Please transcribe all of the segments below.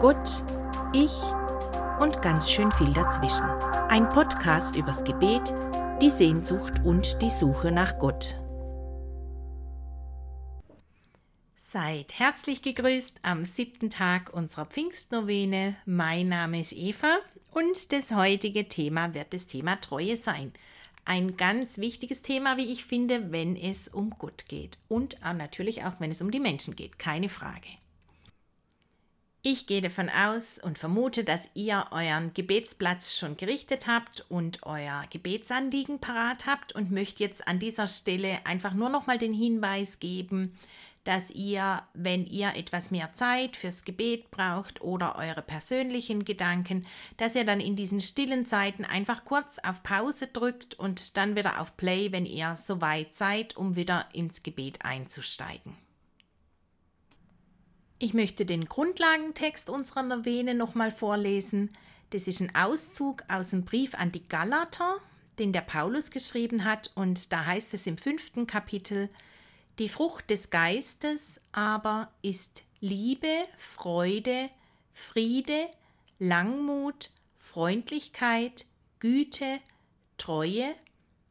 Gott, ich und ganz schön viel dazwischen. Ein Podcast übers Gebet, die Sehnsucht und die Suche nach Gott. Seid herzlich gegrüßt am siebten Tag unserer Pfingstnovene. Mein Name ist Eva und das heutige Thema wird das Thema Treue sein. Ein ganz wichtiges Thema, wie ich finde, wenn es um Gott geht und natürlich auch, wenn es um die Menschen geht, keine Frage. Ich gehe davon aus und vermute, dass ihr euren Gebetsplatz schon gerichtet habt und euer Gebetsanliegen parat habt und möchte jetzt an dieser Stelle einfach nur noch mal den Hinweis geben, dass ihr, wenn ihr etwas mehr Zeit fürs Gebet braucht oder eure persönlichen Gedanken, dass ihr dann in diesen stillen Zeiten einfach kurz auf Pause drückt und dann wieder auf Play, wenn ihr soweit seid, um wieder ins Gebet einzusteigen. Ich möchte den Grundlagentext unserer Novene nochmal vorlesen. Das ist ein Auszug aus dem Brief an die Galater, den der Paulus geschrieben hat, und da heißt es im fünften Kapitel, die Frucht des Geistes aber ist Liebe, Freude, Friede, Langmut, Freundlichkeit, Güte, Treue,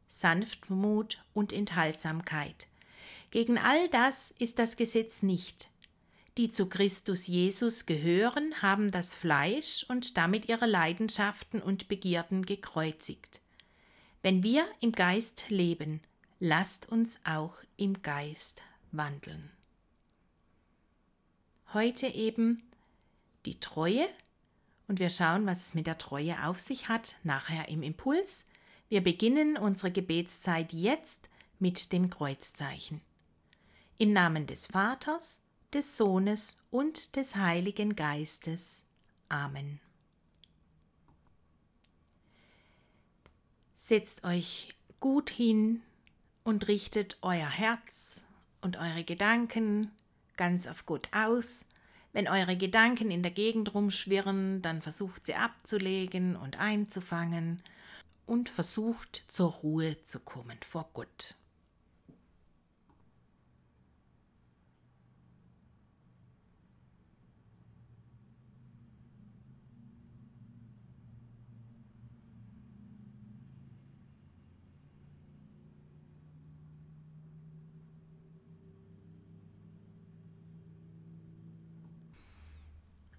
Sanftmut und Enthaltsamkeit. Gegen all das ist das Gesetz nicht. Die zu Christus Jesus gehören, haben das Fleisch und damit ihre Leidenschaften und Begierden gekreuzigt. Wenn wir im Geist leben, lasst uns auch im Geist wandeln. Heute eben die Treue und wir schauen, was es mit der Treue auf sich hat, nachher im Impuls. Wir beginnen unsere Gebetszeit jetzt mit dem Kreuzzeichen. Im Namen des Vaters, des Sohnes und des Heiligen Geistes. Amen. Setzt euch gut hin und richtet euer Herz und eure Gedanken ganz auf Gott aus. Wenn eure Gedanken in der Gegend rumschwirren, dann versucht sie abzulegen und einzufangen und versucht zur Ruhe zu kommen vor Gott.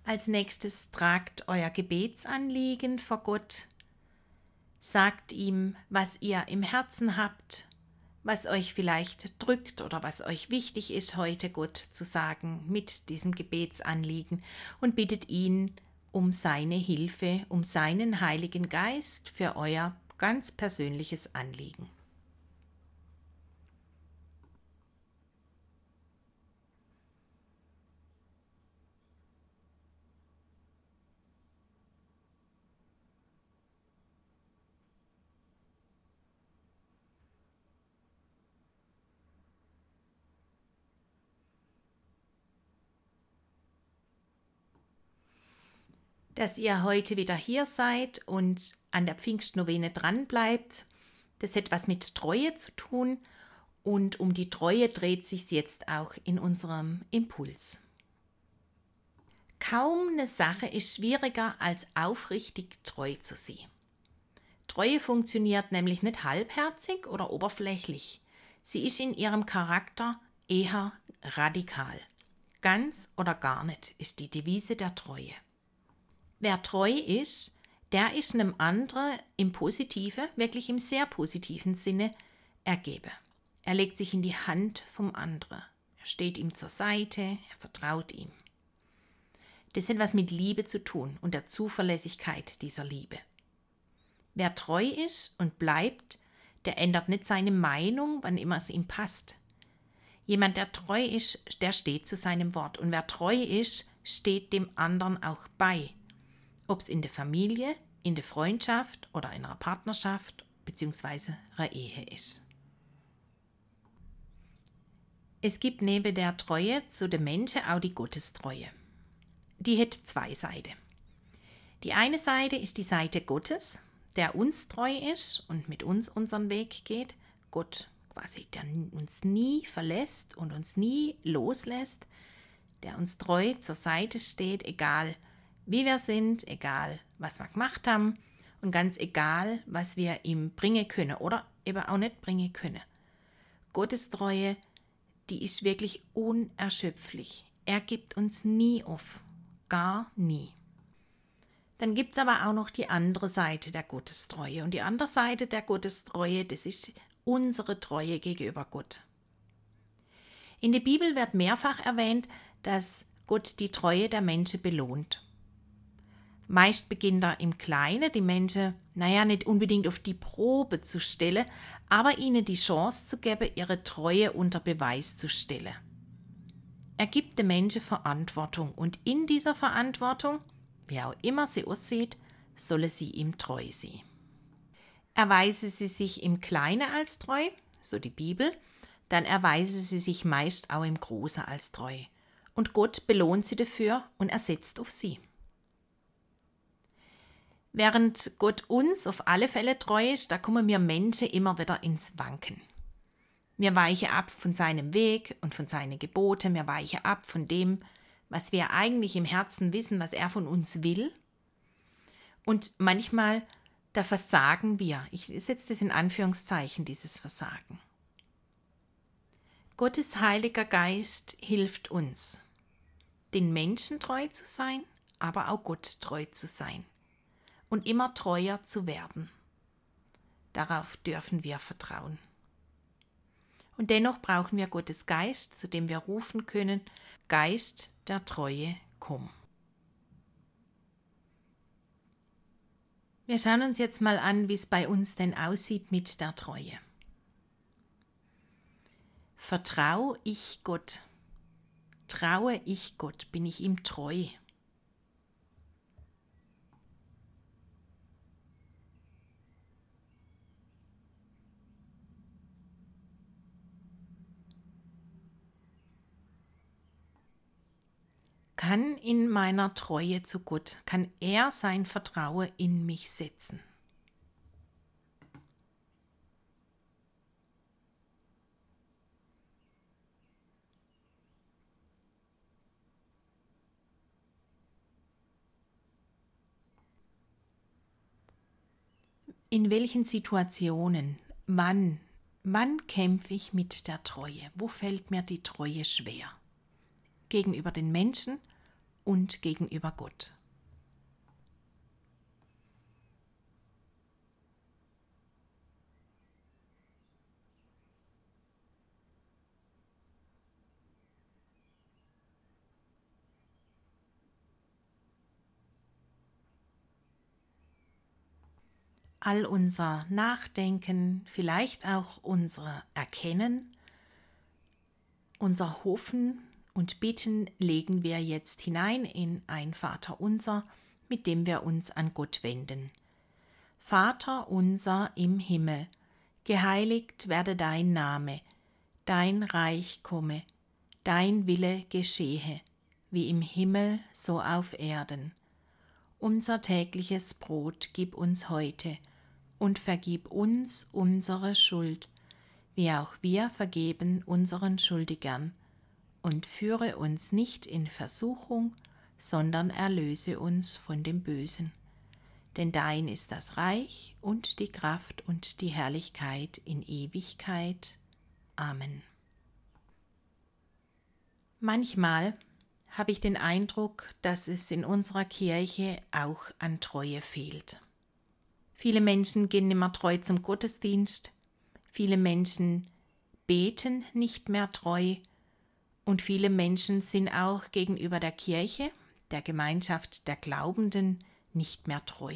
Als nächstes tragt euer Gebetsanliegen vor Gott, sagt ihm, was ihr im Herzen habt, was euch vielleicht drückt oder was euch wichtig ist, heute Gott zu sagen mit diesem Gebetsanliegen und bittet ihn um seine Hilfe, um seinen Heiligen Geist für euer ganz persönliches Anliegen. Dass ihr heute wieder hier seid und an der Pfingstnovene dranbleibt. Das hat was mit Treue zu tun und um die Treue dreht sich jetzt auch in unserem Impuls. Kaum eine Sache ist schwieriger als aufrichtig treu zu sein. Treue funktioniert nämlich nicht halbherzig oder oberflächlich. Sie ist in ihrem Charakter eher radikal. Ganz oder gar nicht ist die Devise der Treue. Wer treu ist, der ist einem anderen im positiven, wirklich im sehr positiven Sinne ergebe. Er legt sich in die Hand vom anderen. Er steht ihm zur Seite, er vertraut ihm. Das hat was mit Liebe zu tun und der Zuverlässigkeit dieser Liebe. Wer treu ist und bleibt, der ändert nicht seine Meinung, wann immer es ihm passt. Jemand, der treu ist, der steht zu seinem Wort. Und wer treu ist, steht dem anderen auch bei ob es in der Familie, in der Freundschaft oder in einer Partnerschaft bzw. einer Ehe ist. Es gibt neben der Treue zu den Menschen auch die Gottestreue. Die hat zwei Seiten. Die eine Seite ist die Seite Gottes, der uns treu ist und mit uns unseren Weg geht. Gott quasi, der uns nie verlässt und uns nie loslässt, der uns treu zur Seite steht, egal wie wir sind, egal was wir gemacht haben und ganz egal, was wir ihm bringen können oder eben auch nicht bringen können. Gottes Treue, die ist wirklich unerschöpflich. Er gibt uns nie auf, gar nie. Dann gibt es aber auch noch die andere Seite der Gottestreue. Und die andere Seite der Gottestreue, das ist unsere Treue gegenüber Gott. In der Bibel wird mehrfach erwähnt, dass Gott die Treue der Menschen belohnt. Meist beginnt er im Kleinen, die Menschen, naja, nicht unbedingt auf die Probe zu stellen, aber ihnen die Chance zu geben, ihre Treue unter Beweis zu stellen. Er gibt den Menschen Verantwortung und in dieser Verantwortung, wie auch immer sie aussieht, solle sie ihm treu sein. Erweise sie sich im Kleinen als treu, so die Bibel, dann erweise sie sich meist auch im Großen als treu. Und Gott belohnt sie dafür und ersetzt auf sie. Während Gott uns auf alle Fälle treu ist, da kommen wir Menschen immer wieder ins Wanken. Wir weichen ab von seinem Weg und von seinen Geboten, wir weichen ab von dem, was wir eigentlich im Herzen wissen, was er von uns will. Und manchmal, da versagen wir. Ich setze das in Anführungszeichen, dieses Versagen. Gottes Heiliger Geist hilft uns, den Menschen treu zu sein, aber auch Gott treu zu sein und immer treuer zu werden. Darauf dürfen wir vertrauen. Und dennoch brauchen wir Gottes Geist, zu dem wir rufen können, Geist der Treue, komm. Wir schauen uns jetzt mal an, wie es bei uns denn aussieht mit der Treue. Vertraue ich Gott? Traue ich Gott? Bin ich ihm treu? Kann in meiner Treue zu Gott, kann er sein Vertrauen in mich setzen. In welchen Situationen, wann, wann kämpfe ich mit der Treue? Wo fällt mir die Treue schwer? Gegenüber den Menschen und gegenüber Gott. all unser Nachdenken, vielleicht auch unser Erkennen, unser Hoffen und Bitten legen wir jetzt hinein in ein Vater unser, mit dem wir uns an Gott wenden. Vater unser im Himmel, geheiligt werde dein Name, dein Reich komme, dein Wille geschehe, wie im Himmel so auf Erden. Unser tägliches Brot gib uns heute und vergib uns unsere Schuld, wie auch wir vergeben unseren Schuldigern. Und führe uns nicht in Versuchung, sondern erlöse uns von dem Bösen. Denn dein ist das Reich und die Kraft und die Herrlichkeit in Ewigkeit. Amen. Manchmal habe ich den Eindruck, dass es in unserer Kirche auch an Treue fehlt. Viele Menschen gehen nicht mehr treu zum Gottesdienst. Viele Menschen beten nicht mehr treu. Und viele Menschen sind auch gegenüber der Kirche, der Gemeinschaft der Glaubenden, nicht mehr treu.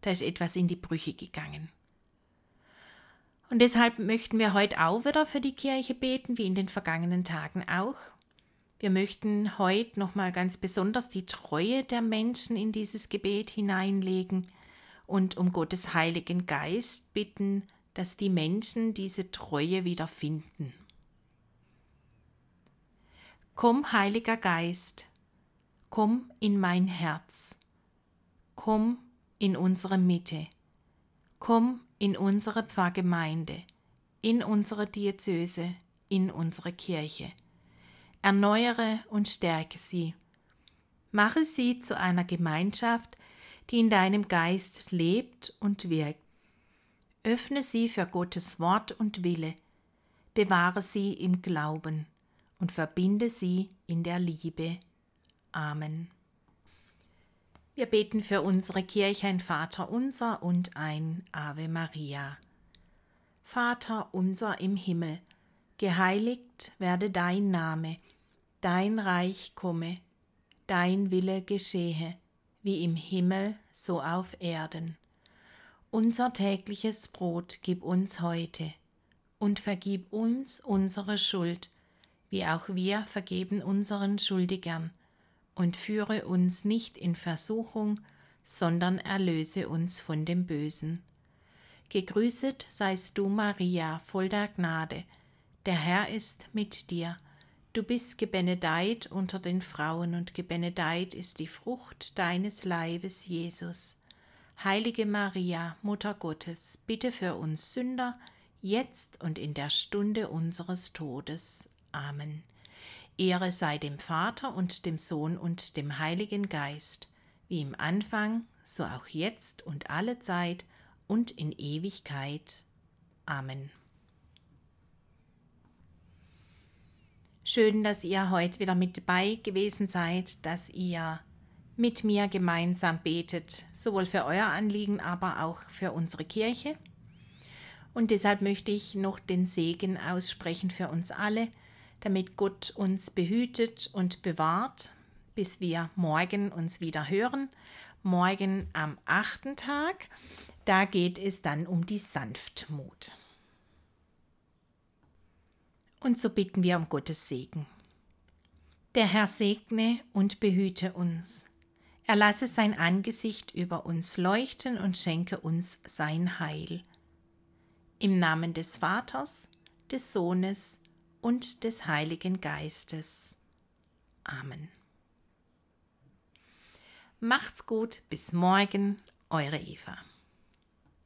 Da ist etwas in die Brüche gegangen. Und deshalb möchten wir heute auch wieder für die Kirche beten, wie in den vergangenen Tagen auch. Wir möchten heute nochmal ganz besonders die Treue der Menschen in dieses Gebet hineinlegen und um Gottes Heiligen Geist bitten, dass die Menschen diese Treue wieder finden. Komm, Heiliger Geist, komm in mein Herz, komm in unsere Mitte, komm in unsere Pfarrgemeinde, in unsere Diözese, in unsere Kirche. Erneuere und stärke sie. Mache sie zu einer Gemeinschaft, die in deinem Geist lebt und wirkt. Öffne sie für Gottes Wort und Wille. Bewahre sie im Glauben und verbinde sie in der Liebe. Amen. Wir beten für unsere Kirche ein Vater unser und ein Ave Maria. Vater unser im Himmel, geheiligt werde dein Name, dein Reich komme, dein Wille geschehe, wie im Himmel so auf Erden. Unser tägliches Brot gib uns heute und vergib uns unsere Schuld, wie auch wir vergeben unseren Schuldigern, und führe uns nicht in Versuchung, sondern erlöse uns von dem Bösen. Gegrüßet seist du, Maria, voll der Gnade, der Herr ist mit dir. Du bist gebenedeit unter den Frauen, und gebenedeit ist die Frucht deines Leibes, Jesus. Heilige Maria, Mutter Gottes, bitte für uns Sünder, jetzt und in der Stunde unseres Todes. Amen. Ehre sei dem Vater und dem Sohn und dem Heiligen Geist, wie im Anfang, so auch jetzt und alle Zeit und in Ewigkeit. Amen. Schön, dass ihr heute wieder mit dabei gewesen seid, dass ihr mit mir gemeinsam betet, sowohl für euer Anliegen, aber auch für unsere Kirche. Und deshalb möchte ich noch den Segen aussprechen für uns alle, damit Gott uns behütet und bewahrt, bis wir morgen uns wieder hören. Morgen am achten Tag, da geht es dann um die Sanftmut. Und so bitten wir um Gottes Segen. Der Herr segne und behüte uns. Er lasse sein Angesicht über uns leuchten und schenke uns sein Heil. Im Namen des Vaters, des Sohnes und des Heiligen Geistes. Amen. Macht's gut, bis morgen, eure Eva.